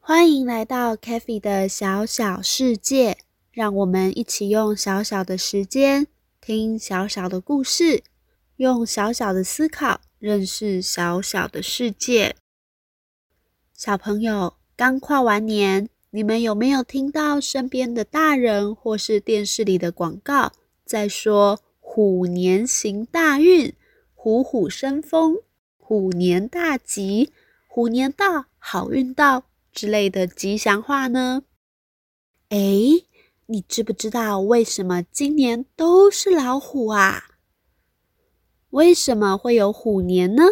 欢迎来到 k a f e 的小小世界，让我们一起用小小的时间听小小的故事，用小小的思考认识小小的世界。小朋友，刚跨完年，你们有没有听到身边的大人或是电视里的广告在说“虎年行大运，虎虎生风，虎年大吉，虎年到，好运到”？之类的吉祥话呢？哎，你知不知道为什么今年都是老虎啊？为什么会有虎年呢？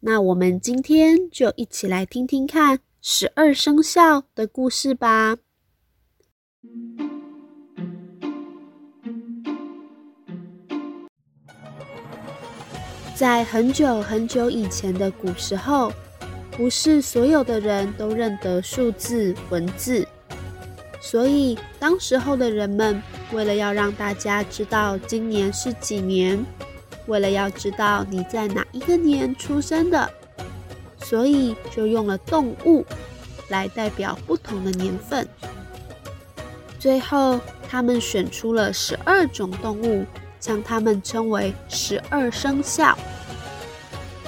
那我们今天就一起来听听看十二生肖的故事吧。在很久很久以前的古时候。不是所有的人都认得数字文字，所以当时候的人们为了要让大家知道今年是几年，为了要知道你在哪一个年出生的，所以就用了动物来代表不同的年份。最后，他们选出了十二种动物，将它们称为十二生肖。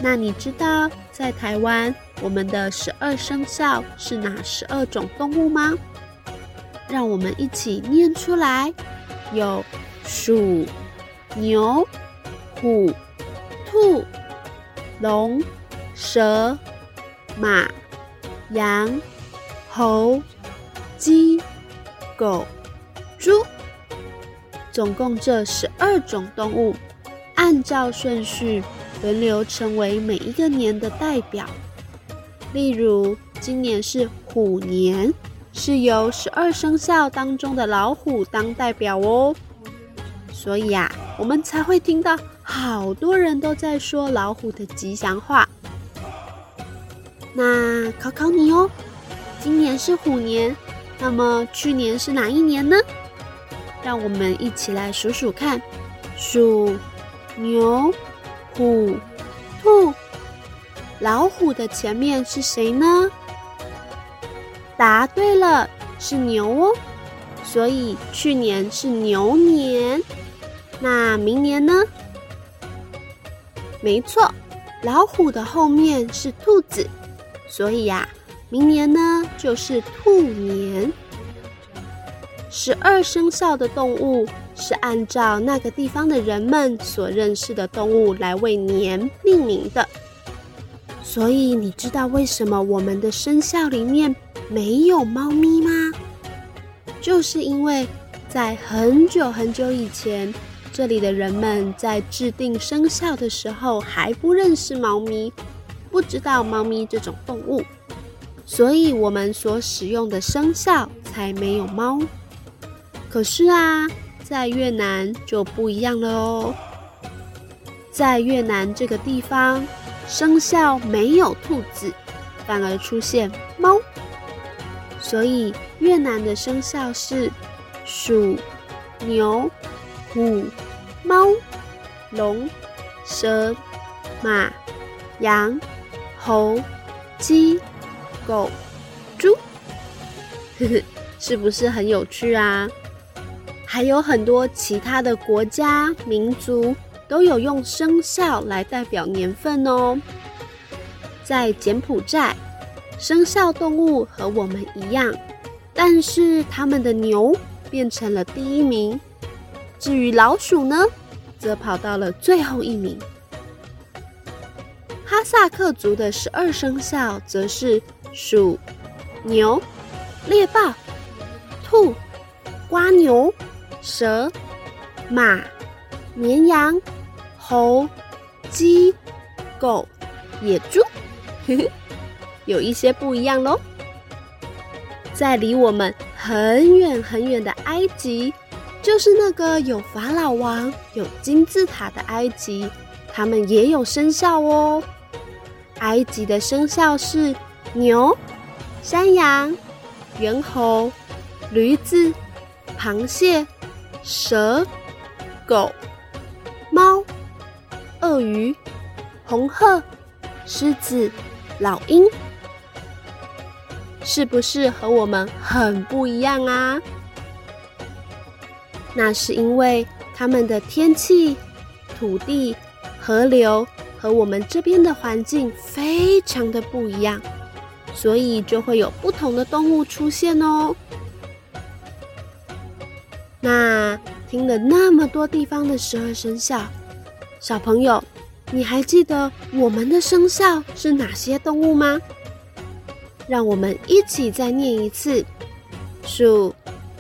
那你知道在台湾？我们的十二生肖是哪十二种动物吗？让我们一起念出来：有鼠、牛、虎、兔、龙、蛇、马、羊、猴、鸡、狗、猪。总共这十二种动物，按照顺序轮流成为每一个年的代表。例如，今年是虎年，是由十二生肖当中的老虎当代表哦，所以啊，我们才会听到好多人都在说老虎的吉祥话。那考考你哦，今年是虎年，那么去年是哪一年呢？让我们一起来数数看：鼠、牛、虎、兔。老虎的前面是谁呢？答对了，是牛哦。所以去年是牛年。那明年呢？没错，老虎的后面是兔子，所以呀，明年呢就是兔年。十二生肖的动物是按照那个地方的人们所认识的动物来为年命名的。所以你知道为什么我们的生肖里面没有猫咪吗？就是因为在很久很久以前，这里的人们在制定生肖的时候还不认识猫咪，不知道猫咪这种动物，所以我们所使用的生肖才没有猫。可是啊，在越南就不一样了哦，在越南这个地方。生肖没有兔子，反而出现猫，所以越南的生肖是鼠、牛、虎、猫、龙、蛇、马、羊、猴、鸡、狗、猪。呵呵，是不是很有趣啊？还有很多其他的国家民族。都有用生肖来代表年份哦。在柬埔寨，生肖动物和我们一样，但是他们的牛变成了第一名，至于老鼠呢，则跑到了最后一名。哈萨克族的十二生肖则是鼠、牛、猎豹、兔、瓜牛、蛇、马、绵羊。猴、鸡、狗、野猪，有一些不一样喽。在离我们很远很远的埃及，就是那个有法老王、有金字塔的埃及，他们也有生肖哦。埃及的生肖是牛、山羊、猿猴、驴子、螃蟹、蛇、狗、猫、鳄鱼、红鹤、狮子、老鹰，是不是和我们很不一样啊？那是因为它们的天气、土地、河流和我们这边的环境非常的不一样，所以就会有不同的动物出现哦。那听了那么多地方的十二生肖，小朋友，你还记得我们的生肖是哪些动物吗？让我们一起再念一次：鼠、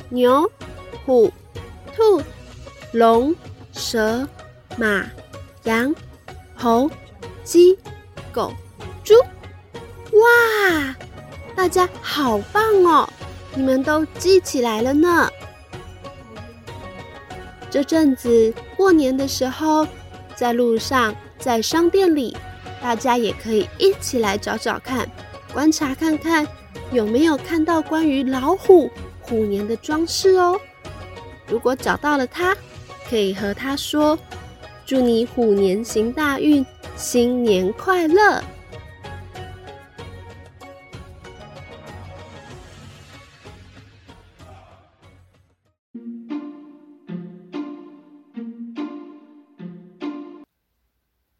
牛、虎。兔、龙、蛇、马、羊、猴、鸡、狗、猪，哇！大家好棒哦，你们都记起来了呢。这阵子过年的时候，在路上、在商店里，大家也可以一起来找找看，观察看看有没有看到关于老虎、虎年的装饰哦。如果找到了他，可以和他说：“祝你虎年行大运，新年快乐。”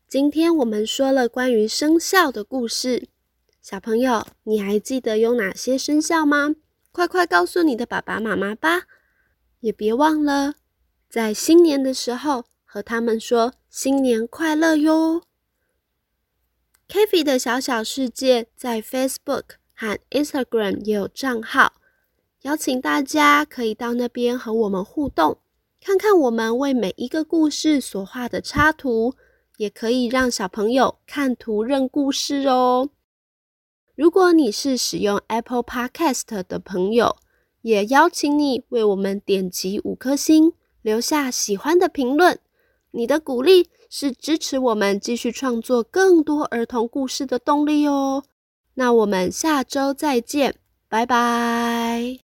今天我们说了关于生肖的故事，小朋友，你还记得有哪些生肖吗？快快告诉你的爸爸妈妈吧！也别忘了，在新年的时候和他们说新年快乐哟。k a f e 的小小世界在 Facebook 和 Instagram 也有账号，邀请大家可以到那边和我们互动，看看我们为每一个故事所画的插图，也可以让小朋友看图认故事哦。如果你是使用 Apple Podcast 的朋友，也邀请你为我们点击五颗星，留下喜欢的评论。你的鼓励是支持我们继续创作更多儿童故事的动力哦。那我们下周再见，拜拜。